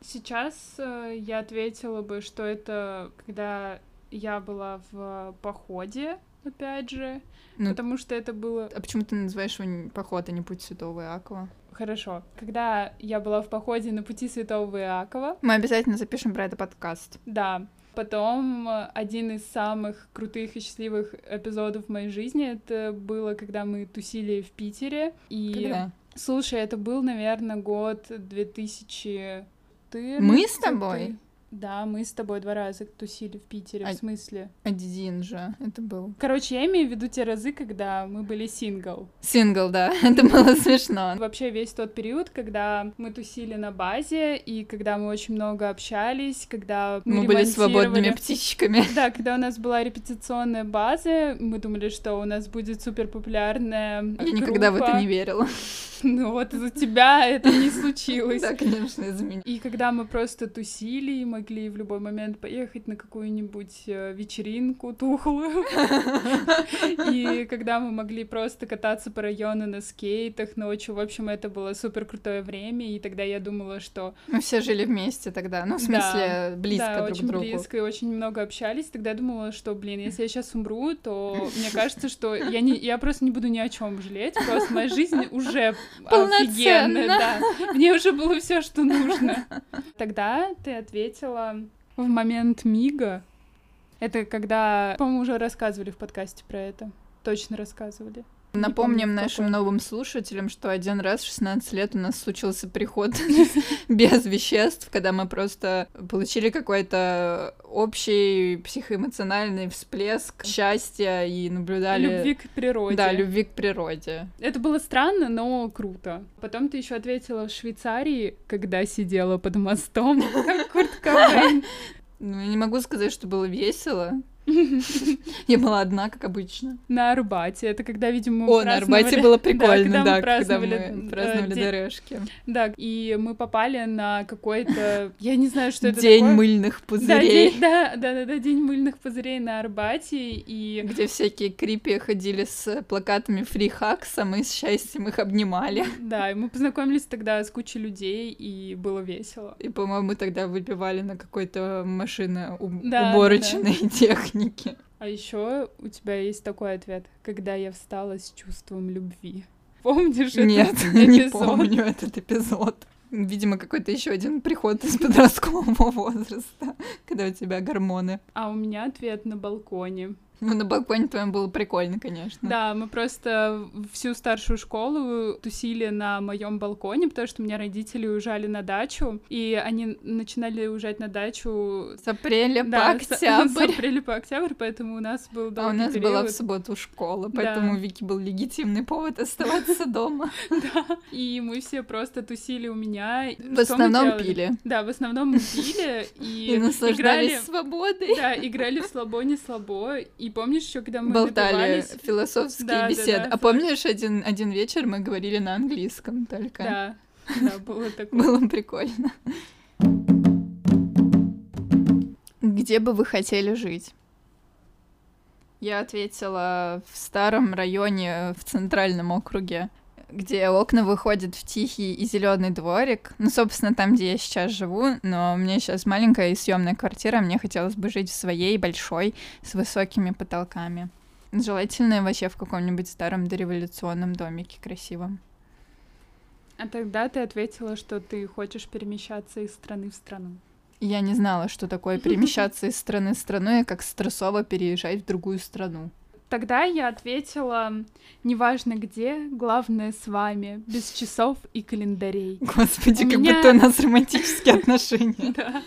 Сейчас э, я ответила бы, что это когда я была в походе, опять же, Ну, потому что это было А почему ты называешь его поход, а не путь святого Иакова? Хорошо. Когда я была в походе на пути Святого Иакова, Мы обязательно запишем про это подкаст. да. Потом э, один из самых крутых и счастливых эпизодов в моей жизни это было, когда мы тусили в Питере. И Когда? слушай, это был, наверное, год 2000 Мы с тобой? Да, мы с тобой два раза тусили в Питере, А- в смысле. Один же это был. Короче, я имею в виду те разы, когда мы были сингл. Сингл, да, это было смешно. Вообще весь тот период, когда мы тусили на базе, и когда мы очень много общались, когда мы, Мы были свободными птичками. Да, когда у нас была репетиционная база, мы думали, что у нас будет супер популярная Я никогда в это не верила. Ну вот из-за тебя это не случилось. Да, конечно, из-за меня. И когда мы просто тусили и могли в любой момент поехать на какую-нибудь э, вечеринку тухлую, и когда мы могли просто кататься по району на скейтах ночью, в общем, это было супер крутое время, и тогда я думала, что Мы все жили вместе тогда, ну, в смысле, близко да, друг очень к другу. близко и очень много общались. Тогда я думала, что, блин, если я сейчас умру, то мне кажется, что я не, я просто не буду ни о чем жалеть. Просто моя жизнь уже офигенная, да. Мне уже было все, что нужно. Тогда ты ответила в момент мига. Это когда, по-моему, уже рассказывали в подкасте про это. Точно рассказывали. Напомним помню, нашим новым слушателям, что один раз в 16 лет у нас случился приход без веществ, когда мы просто получили какой-то общий психоэмоциональный всплеск счастья и наблюдали... Любви к природе. Да, любви к природе. Это было странно, но круто. Потом ты еще ответила в Швейцарии, когда сидела под мостом, как Курт Кобейн. Ну, я не могу сказать, что было весело. Я была одна, как обычно. На Арбате. Это когда, видимо, мы О, на Арбате было прикольно, да, когда мы э, праздновали дорожки. Да, и мы попали на какой-то... Я не знаю, что это День мыльных пузырей. да, да, да, да, день мыльных пузырей на Арбате, и Где всякие крипи ходили с плакатами фрихакс, а мы с счастьем их обнимали. да, и мы познакомились тогда с кучей людей, и было весело. И, по-моему, тогда выпивали на какой-то машине уборочной технике. А еще у тебя есть такой ответ, когда я встала с чувством любви. Помнишь Нет, этот не эпизод? помню этот эпизод. Видимо, какой-то еще один приход из подросткового возраста, когда у тебя гормоны. А у меня ответ на балконе. Ну, на балконе твоем было прикольно, конечно. Да, мы просто всю старшую школу тусили на моем балконе, потому что у меня родители уезжали на дачу, и они начинали уезжать на дачу С апреля да, по с- октябрь. С, апреля по октябрь, поэтому у нас был А у долгий нас была в период. субботу школа, Да. поэтому у Вики был легитимный повод оставаться дома. И мы все просто тусили у меня. В основном пили. Да, в основном мы пили и, И наслаждались свободой. Да, играли в слабо не слабо. И помнишь еще, когда мы Болтали напивались? философские Да, да, беседы. да. А помнишь, один, один вечер мы говорили на английском только? Да, да, было такое. Было прикольно. Где бы вы хотели жить? Я ответила в старом районе в центральном округе, где окна выходят в тихий и зеленый дворик. Ну, собственно, там, где я сейчас живу, но у меня сейчас маленькая и съемная квартира, мне хотелось бы жить в своей большой с высокими потолками. Желательно вообще в каком-нибудь старом дореволюционном домике красивом. А тогда ты ответила, что ты хочешь перемещаться из страны в страну. Я не знала, что такое перемещаться из страны в страну и как стрессово переезжать в другую страну. Тогда я ответила, неважно где, главное с вами, без часов и календарей. Господи, У как меня- будто у нас романтические отношения. Да.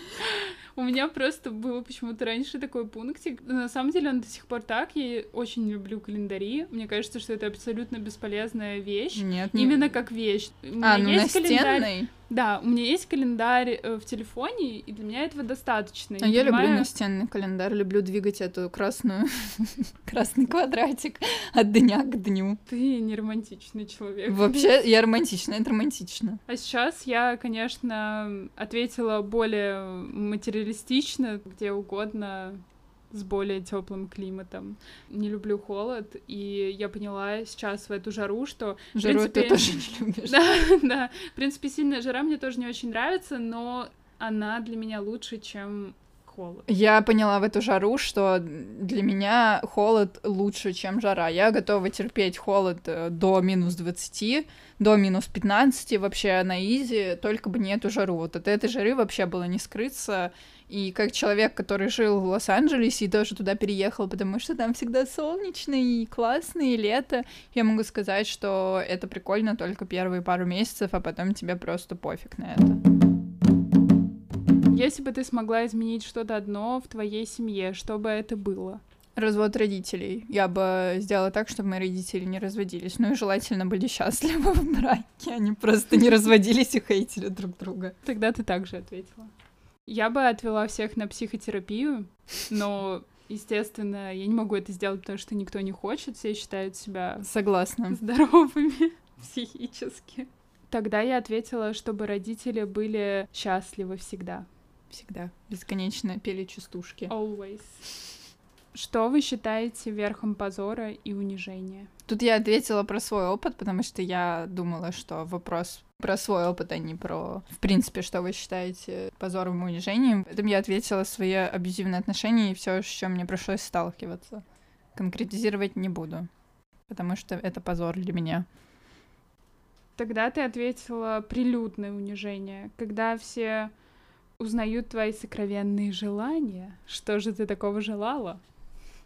У меня просто было почему-то раньше такой пунктик. На самом деле он до сих пор так. Я очень люблю календари. Мне кажется, что это абсолютно бесполезная вещь. Нет, не- Именно как вещь. У меня А, ну есть календарь. Да, у меня есть календарь э, в телефоне, и для меня этого достаточно. А я люблю понимаю- настенный календарь, люблю двигать эту красную, красный квадратик от дня к дню. Ты не романтичный человек. Вообще, я романтична, это романтично. А сейчас я, конечно, ответила более материалистично, где угодно, с более теплым климатом. Не люблю холод, и я поняла сейчас в эту жару, что Жару ты принципе, тоже не любишь. да, да, в принципе, сильная жара мне тоже не очень нравится, но она для меня лучше, чем холод. Я поняла в эту жару, что для меня холод лучше, чем жара. Я готова терпеть холод э, до минус 20, до минус 15, вообще на изи, только бы не эту жару. Вот от этой жары вообще было не скрыться. И как человек, который жил в Лос-Анджелесе и тоже туда переехал, потому что там всегда солнечно и классно, и лето, я могу сказать, что это прикольно только первые пару месяцев, а потом тебе просто пофиг на это. Если бы ты смогла изменить что-то одно в твоей семье, что бы это было? Развод родителей. Я бы сделала так, чтобы мои родители не разводились. Ну и желательно были счастливы в браке. Они просто не разводились и хейтили друг друга. Тогда ты также ответила. Я бы отвела всех на психотерапию, но, естественно, я не могу это сделать, потому что никто не хочет, все считают себя Согласна. здоровыми психически. Тогда я ответила, чтобы родители были счастливы всегда. Всегда. Бесконечно пели частушки. Always. Что вы считаете верхом позора и унижения? Тут я ответила про свой опыт, потому что я думала, что вопрос про свой опыт, а не про, в принципе, что вы считаете позором и унижением. Поэтому я ответила свои абьюзивные отношения и все, с чем мне пришлось сталкиваться. Конкретизировать не буду, потому что это позор для меня. Тогда ты ответила прилюдное унижение, когда все узнают твои сокровенные желания. Что же ты такого желала?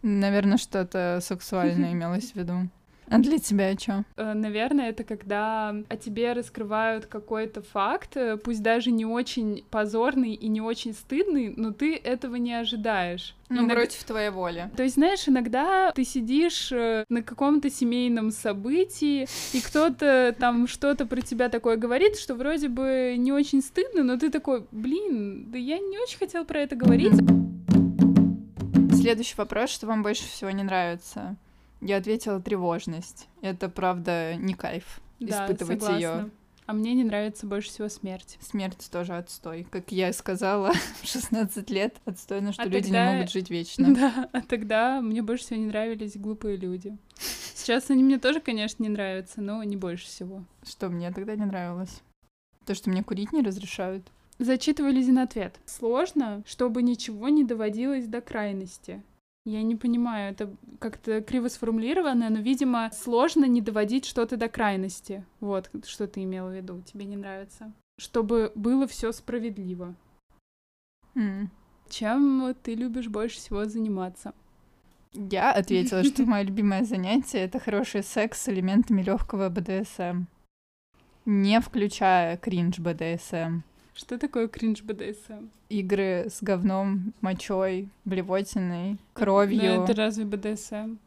Наверное, что-то сексуальное имелось в виду. А для тебя что? Э, Наверное, это когда о тебе раскрывают какой-то факт, э, пусть даже не очень позорный и не очень стыдный, но ты этого не ожидаешь. Ну, Иног- против твоей воли. То есть, знаешь, иногда ты сидишь э, на каком-то семейном событии, и кто-то там что-то про тебя такое говорит, что вроде бы не очень стыдно, но ты такой, блин, да я не очень хотел про это говорить. Следующий вопрос, что вам больше всего не нравится? Я ответила тревожность. Это, правда, не кайф Да, испытывать ее. А мне не нравится больше всего смерть. Смерть тоже отстой. Как я сказала, в 16 лет отстойно, что А люди тогда- не могут жить вечно. Да, а тогда мне больше всего не нравились глупые люди. Сейчас они мне тоже, конечно, не нравятся, но не больше всего. Что мне тогда не нравилось? То, что мне курить не разрешают. Зачитывай Лизин ответ. Сложно, чтобы ничего не доводилось до крайности. Я не понимаю, это как-то криво сформулировано, но, видимо, сложно не доводить что-то до крайности. Вот, что ты имела в виду, тебе не нравится. Чтобы было все справедливо. М. Чем ты любишь больше всего заниматься? Я ответила, что мое любимое занятие это хороший секс с элементами легкого БДСМ. Не включая кринж БДСМ. Что такое кринж БДСМ? Игры с говном, мочой, блевотиной, кровью. это разве БДСМ?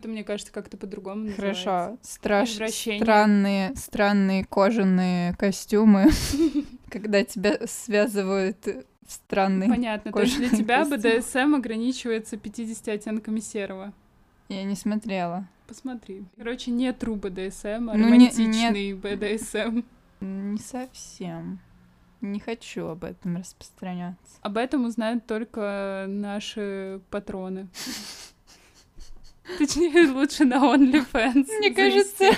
Это, мне кажется, как-то по-другому. Хорошо. Страш... Извращение. Странные, странные кожаные костюмы, когда тебя связывают в странный... Понятно. То есть для тебя. БДСМ ограничивается 50 оттенками серого. Я не смотрела. Посмотри. Короче, не true БДСМ, а Ну, не- романтичный БДСМ. Не совсем. Не хочу об этом распространяться. Об этом узнают только наши патроны. Точнее, лучше на OnlyFans. Мне кажется,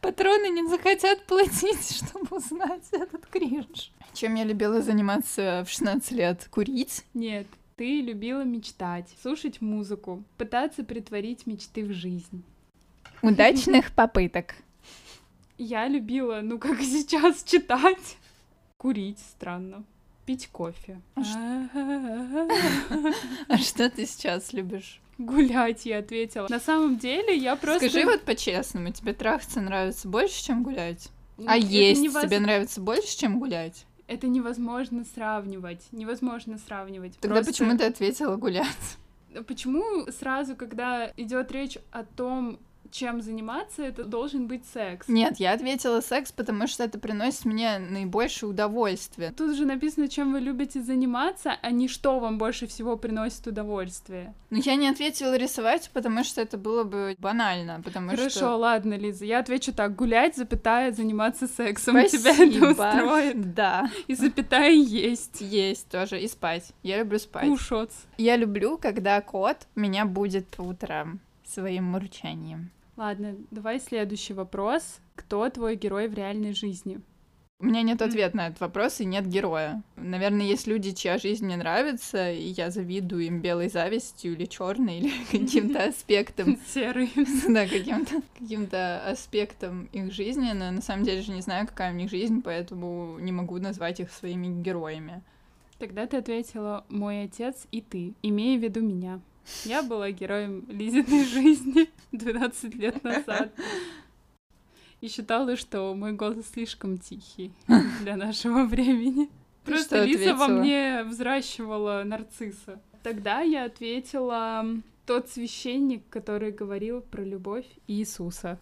патроны не захотят платить, чтобы узнать этот кринж. Чем я любила заниматься в 16 лет? Курить? Нет, ты любила мечтать, слушать музыку, пытаться притворить мечты в жизнь. Удачных попыток. Я любила, ну как сейчас, читать. Курить, странно. Пить кофе. А что ты сейчас любишь? Гулять, я ответила. На самом деле, я просто... Скажи вот по-честному, тебе трахаться нравится больше, чем гулять? А есть тебе нравится больше, чем гулять? Это невозможно сравнивать. Невозможно сравнивать. Тогда почему ты ответила гулять? Почему сразу, когда идет речь о том, чем заниматься, это должен быть секс? Нет, я ответила секс, потому что это приносит мне наибольшее удовольствие. Тут же написано, чем вы любите заниматься, а не что вам больше всего приносит удовольствие. Но я не ответила рисовать, потому что это было бы банально, потому Хорошо, что... ладно, Лиза, я отвечу так. Гулять, запятая, заниматься сексом. Тебя это Спасибо. устроит. Да, И запятая есть. есть тоже. И спать. Я люблю спать. Кушать. Я люблю, когда кот меня будет по утрам своим мурчанием. Ладно, давай следующий вопрос. Кто твой герой в реальной жизни? У меня нет ответа на этот вопрос и нет героя. Наверное, есть люди, чья жизнь мне нравится, и я завидую им белой завистью или черной, или каким-то аспектом, Серый. да, каким-то каким-то аспектом их жизни, но на самом деле же не знаю, какая у них жизнь, поэтому не могу назвать их своими героями. Тогда ты ответила «мой отец и ты», имея в виду меня. Я была героем Лизиной жизни 12 лет назад. И считала, что мой голос слишком тихий для нашего времени. Ты Просто Лиза во мне взращивала нарцисса. Тогда я ответила тот священник, который говорил про любовь Иисуса.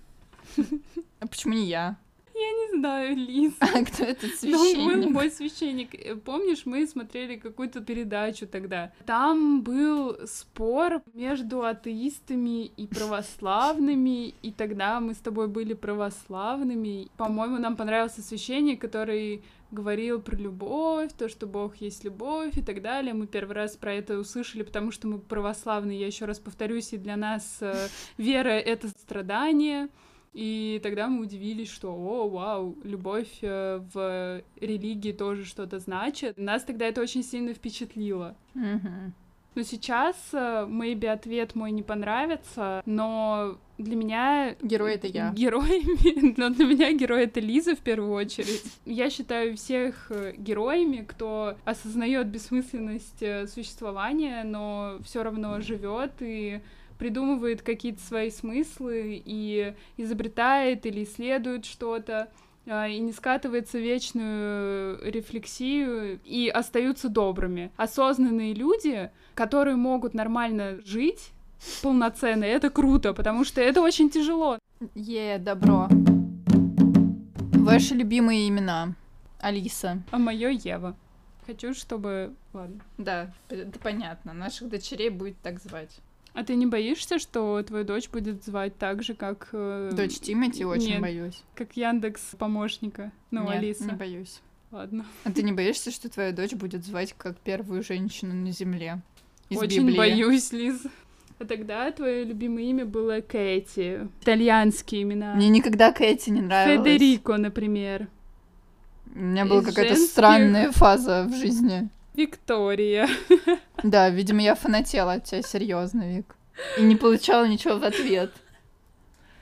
А почему не я? Я не знаю, Лиза. А кто этот Ну, был священник? мой священник. Э, Помнишь, мы смотрели какую-то передачу тогда. Там был спор между атеистами и православными, и тогда мы с тобой были православными. По-моему, нам понравился священник, который говорил про любовь, то, что Бог есть любовь и так далее. Мы первый раз про это услышали, потому что мы православные. Я еще раз повторюсь, и для нас э, вера — это страдание. И тогда мы удивились, что, о, вау, любовь э, в религии тоже что-то значит. Нас тогда это очень сильно впечатлило. Но сейчас, э, maybe ответ мой не понравится, но для меня... Герой это я. Героями, но для меня герой это Лиза в первую очередь. Я считаю всех э, героями, кто осознает бессмысленность существования, но все равно живет и придумывает какие-то свои смыслы и изобретает или исследует что-то а, и не скатывается в вечную рефлексию и остаются добрыми. Осознанные люди, которые могут нормально жить полноценно, это круто, потому что это очень тяжело. Е, добро. Ваши любимые имена? Алиса. А мое Ева. Хочу, чтобы... Ладно. Да, это понятно. Наших дочерей будет так звать. А ты не боишься, что твою дочь будет звать так же, как... э, Дочь Тимати очень нет. боюсь. Как Яндекс помощника? Ну, Нет, Алиса. не боюсь. Ладно. А ты не боишься, что твоя дочь будет звать как первую женщину на земле? Из Очень Библии? боюсь, Лиз. А тогда твое любимое имя было Кэти. Итальянские имена. Мне никогда Кэти не нравилась. Федерико, например. У меня была какая-то женских- странная фаза в жизни. Виктория. Да, видимо, я фанатела от тебя, серьезно, Вик. И не получала ничего в ответ.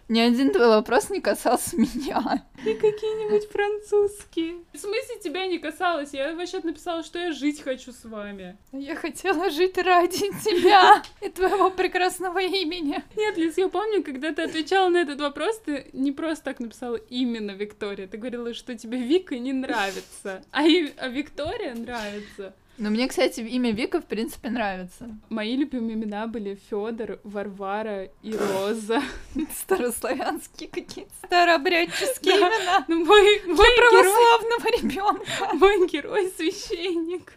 Ни один твой вопрос не касался меня. И какие-нибудь французские. В смысле тебя не касалось. Я вообще написала, что я жить хочу с вами. Я хотела жить ради тебя и твоего прекрасного имени. Нет, Лиз, я помню, когда ты отвечала на этот вопрос, ты не просто так написала именно Виктория. Ты говорила, что тебе Вика не нравится, а, и- а Виктория нравится. Но мне, кстати, имя Вика, в принципе, нравится. Мои любимые имена были Федор, Варвара и Роза. Старославянские какие-то старообрядческие имена. Ну, мой, мой герой, Православного ребенка. мой герой священник.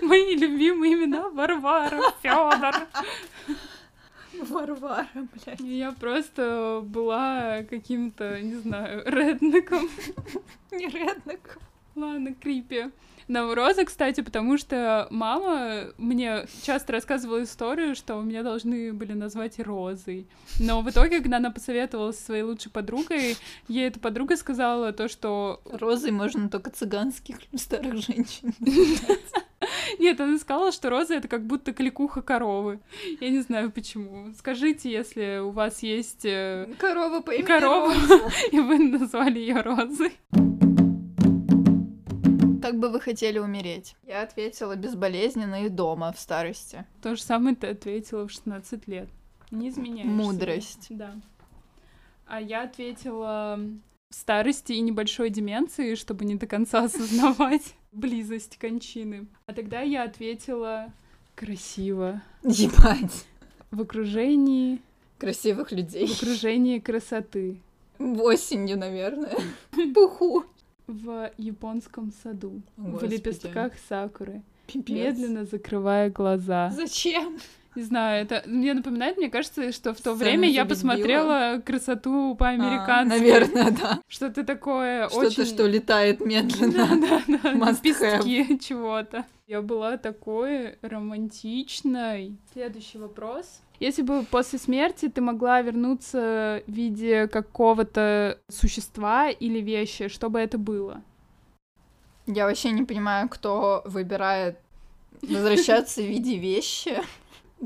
Мои любимые имена Варвара, Федор. Варвара, блядь. Я просто была каким-то, не знаю, реднеком. Не реднок. Ладно, крипи. Но Роза, кстати, потому что мама мне часто рассказывала историю, что меня должны были назвать Розой. Но в итоге, когда она посоветовалась со своей лучшей подругой, ей эта подруга сказала то, что... Розой можно только цыганских старых женщин. Нет, она сказала, что Роза — это как будто кликуха коровы. Я не знаю, почему. Скажите, если у вас есть э, Корова по имени корова, и вы назвали ее Розой. Как бы вы хотели умереть? Я ответила безболезненно и дома в старости. То же самое ты ответила в 16 лет. Не изменяешь. себе. Мудрость. Да. А я ответила в старости и небольшой деменции, чтобы не до конца осознавать близость кончины. А тогда я ответила красиво. Ебать. В окружении, Красивых в людей. окружении красоты. Осенью, наверное. Пуху. В японском саду. В Господи. лепестках сакуры. Пипец. Медленно закрывая глаза. Зачем? Не знаю, это мне напоминает, мне кажется, что в то Сцену время я посмотрела красоту по-американски. А, наверное, да. Что-то такое Что-то, очень... что летает медленно. Да, да, да, лепестки чего-то. Я была такой романтичной. Следующий вопрос. Если бы после смерти ты могла вернуться в виде какого-то существа или вещи, что бы это было? Я вообще не понимаю, кто выбирает возвращаться в виде вещи.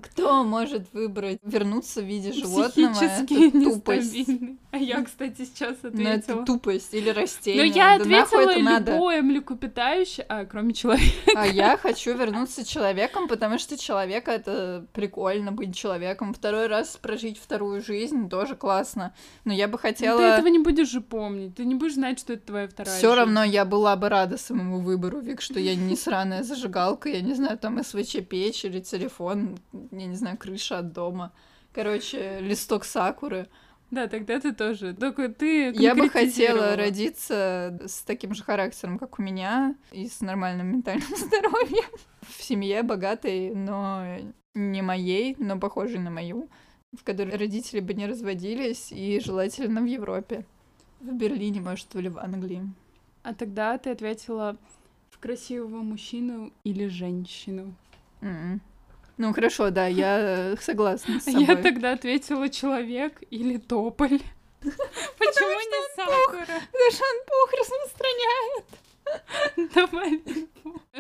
Кто может выбрать вернуться в виде животного? Психически Это тупость. нестабильный. А я, кстати, сейчас Ну, ответила. это тупость или Но растение. я Да нахуй ответила это надо? любое млекопитающее, а, кроме человека. А я хочу вернуться человеком, потому что человек это прикольно быть человеком. Второй раз прожить вторую жизнь тоже классно. Но я бы Ты хотела. этого не будешь же помнить. Ты не будешь знать, что это твоя вторая Все равно я была бы рада самому выбору, Вик, что я не сраная зажигалка, я не знаю, там СВЧ печь или телефон, я не знаю, крыша от дома. Короче, листок сакуры. Да, тогда ты тоже. Только ты Я бы хотела родиться с таким же характером, как у меня, и с нормальным ментальным здоровьем. В семье богатой, но не моей, но похожей на мою, в которой родители бы не разводились, и желательно в Европе. В Берлине, может, или в Англии. А тогда ты ответила в красивого мужчину или женщину. М. Ну хорошо, да, я э, согласна с А собой. я тогда ответила человек или тополь. Почему не сакура? Потому что он пух распространяет. Давай.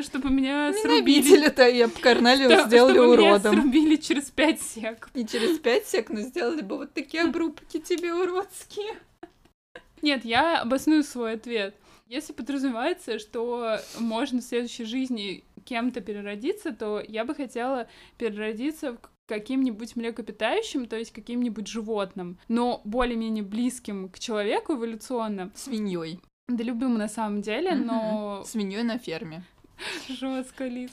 Чтобы меня срубили. Ненавидели-то, я Корнелиус сделали чтобы меня уродом. срубили через пять сек. И через пять сек, ну, сделали бы вот такие обрубки тебе уродские. Нет, я обосную свой ответ. Если подразумевается, что можно в следующей жизни кем-то переродиться, то я бы хотела переродиться в каким-нибудь млекопитающим, то есть каким-нибудь животным, но более-менее близким к человеку эволюционно. Свиньей. Да любым на самом деле, но Свиньей на ферме. жестко, Лиз.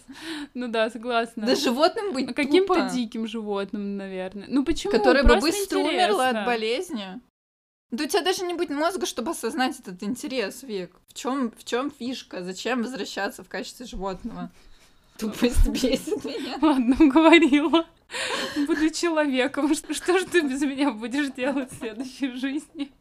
Ну да, согласна. Да животным быть Каким-то диким животным, наверное. Ну почему? Которое бы быстро умерло от болезни. Да у тебя даже не будет мозга, чтобы осознать этот интерес, Вик. В чем в чем фишка? Зачем возвращаться в качестве животного? Тупость бесит меня. Ладно, уговорила. Буду человеком. Что, что же ты без меня будешь делать в следующей жизни?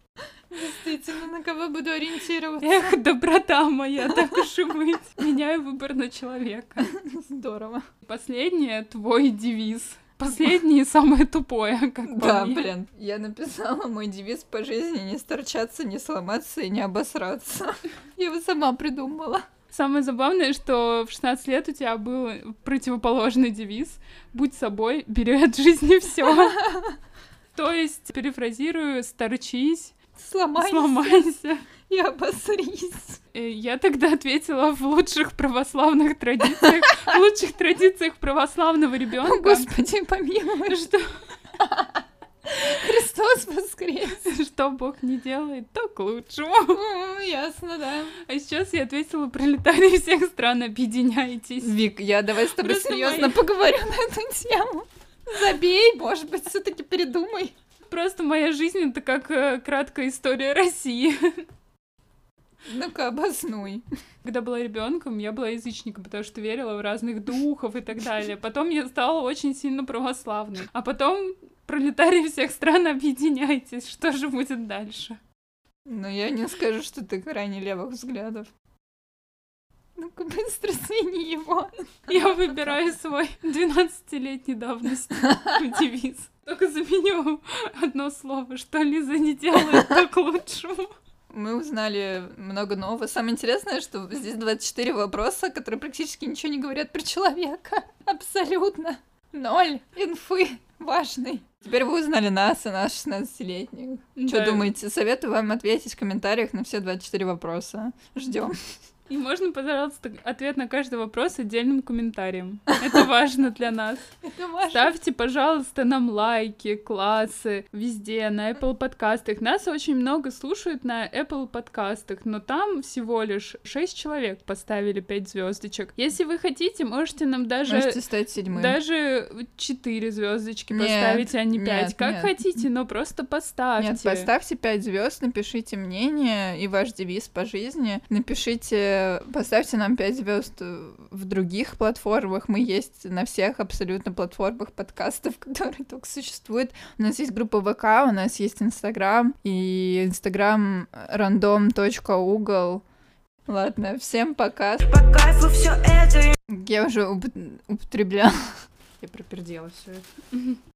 Действительно, на кого буду ориентироваться? Эх, доброта моя, так уж и быть. Меняю выбор на человека. Здорово. Последнее твой девиз. Последнее и самое тупое, как Да, мне. блин. Я написала мой девиз по жизни не сторчаться, не сломаться и не обосраться. Я его сама придумала. Самое забавное, что в 16 лет у тебя был противоположный девиз «Будь собой, бери от жизни все. То есть, перефразирую, сторчись, Сломайся сломайся. И обосрись. Э, Я тогда ответила в лучших православных традициях, в лучших традициях православного ребенка. Господи, помилуй, Что, Христос воскрес. что Бог не делает, то к лучшему. Ясно, да. А сейчас я ответила пролетарии всех стран, объединяйтесь. Вик, я давай с тобой серьезно поговорю на эту тему. Забей, может быть, все-таки передумай. Просто моя жизнь это как э, краткая история России. Ну-ка, обоснуй. Когда была ребенком, я была язычником, потому что верила в разных духов и так далее. Потом я стала очень сильно православной. А потом пролетарии всех стран объединяйтесь. Что же будет дальше? Но я не скажу, что ты крайне левых взглядов. Ну-ка, быстро смени его. Я выбираю свой 12-летней давности девиз. Только заменю одно слово, что Лиза не делает, то к лучшему. Мы узнали много нового. Самое интересное, что здесь 24 вопроса, которые практически ничего не говорят про человека. Абсолютно. Ноль инфы важной. Теперь вы узнали нас и нас 16-летних. Что Да. думаете? Советую вам ответить в комментариях на все 24 вопроса. Ждем. И можно, пожалуйста, ответ на каждый вопрос отдельным комментарием. Это важно для нас. Это важно. Ставьте, пожалуйста, нам лайки, классы везде, на Apple подкастах. Нас очень много слушают на Apple подкастах, но там всего лишь 6 человек поставили 5 звездочек. Если вы хотите, можете нам даже... Можете стать седьмым. Даже 4 звездочки Нет, поставить, а не 5. нет, как нет. хотите, но просто поставьте. Нет, поставьте 5 звезд, напишите мнение и ваш девиз по жизни. Напишите, поставьте нам 5 звезд в других платформах. Мы есть на всех абсолютно платформах подкастов, которые только существуют. У нас есть группа ВК, у нас есть Инстаграм и Инстаграм random.угол. Ладно, всем пока. По кайфу все это Я уже употребляла. Я пропердела все это.